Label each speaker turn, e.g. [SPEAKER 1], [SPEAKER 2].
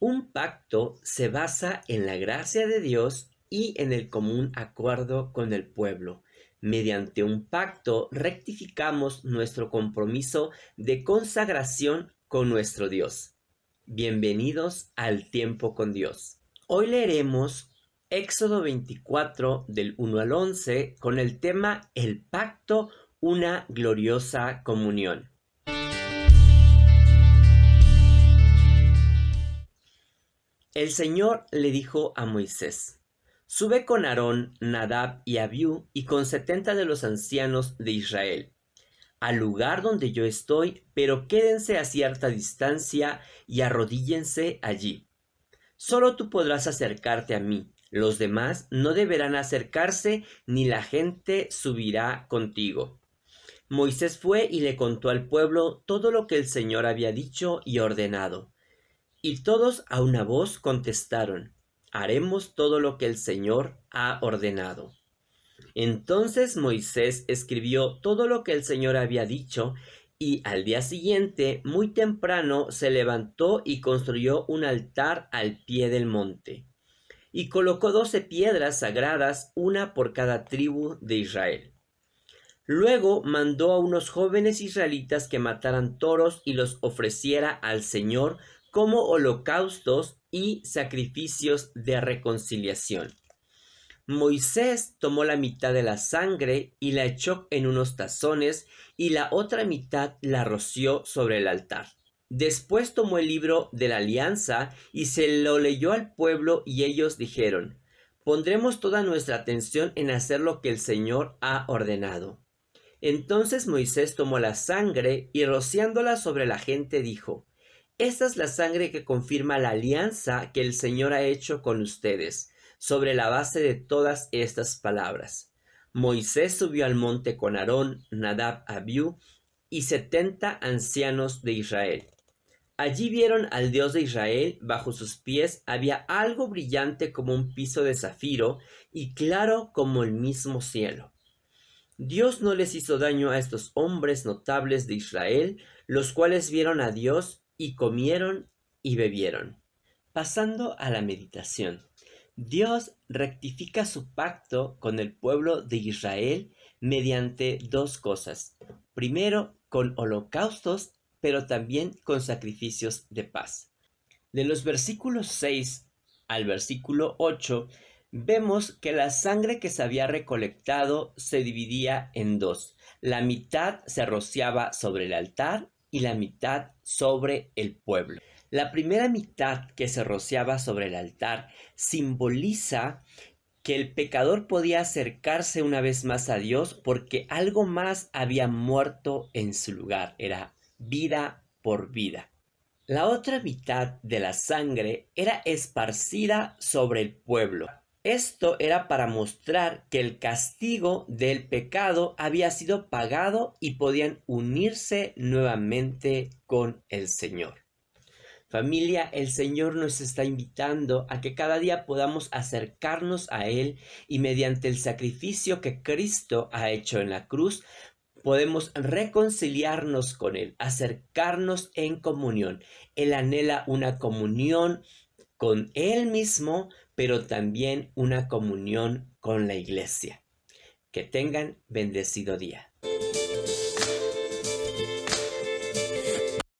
[SPEAKER 1] Un pacto se basa en la gracia de Dios y en el común acuerdo con el pueblo. Mediante un pacto rectificamos nuestro compromiso de consagración con nuestro Dios. Bienvenidos al tiempo con Dios. Hoy leeremos Éxodo 24 del 1 al 11 con el tema El pacto, una gloriosa comunión. El Señor le dijo a Moisés, Sube con Aarón, Nadab y Abiú y con setenta de los ancianos de Israel, al lugar donde yo estoy, pero quédense a cierta distancia y arrodíllense allí. Solo tú podrás acercarte a mí, los demás no deberán acercarse, ni la gente subirá contigo. Moisés fue y le contó al pueblo todo lo que el Señor había dicho y ordenado. Y todos a una voz contestaron, haremos todo lo que el Señor ha ordenado. Entonces Moisés escribió todo lo que el Señor había dicho, y al día siguiente, muy temprano, se levantó y construyó un altar al pie del monte, y colocó doce piedras sagradas, una por cada tribu de Israel. Luego mandó a unos jóvenes israelitas que mataran toros y los ofreciera al Señor como holocaustos y sacrificios de reconciliación. Moisés tomó la mitad de la sangre y la echó en unos tazones y la otra mitad la roció sobre el altar. Después tomó el libro de la alianza y se lo leyó al pueblo y ellos dijeron, pondremos toda nuestra atención en hacer lo que el Señor ha ordenado. Entonces Moisés tomó la sangre y rociándola sobre la gente dijo, esta es la sangre que confirma la alianza que el Señor ha hecho con ustedes, sobre la base de todas estas palabras. Moisés subió al monte con Aarón, Nadab, Abiú y setenta ancianos de Israel. Allí vieron al Dios de Israel, bajo sus pies había algo brillante como un piso de zafiro y claro como el mismo cielo. Dios no les hizo daño a estos hombres notables de Israel, los cuales vieron a Dios y comieron y bebieron. Pasando a la meditación. Dios rectifica su pacto con el pueblo de Israel mediante dos cosas. Primero, con holocaustos, pero también con sacrificios de paz. De los versículos 6 al versículo 8, vemos que la sangre que se había recolectado se dividía en dos. La mitad se rociaba sobre el altar y la mitad sobre el pueblo. La primera mitad que se rociaba sobre el altar simboliza que el pecador podía acercarse una vez más a Dios porque algo más había muerto en su lugar, era vida por vida. La otra mitad de la sangre era esparcida sobre el pueblo. Esto era para mostrar que el castigo del pecado había sido pagado y podían unirse nuevamente con el Señor. Familia, el Señor nos está invitando a que cada día podamos acercarnos a Él y mediante el sacrificio que Cristo ha hecho en la cruz, podemos reconciliarnos con Él, acercarnos en comunión. Él anhela una comunión con Él mismo, pero también una comunión con la iglesia. Que tengan bendecido día.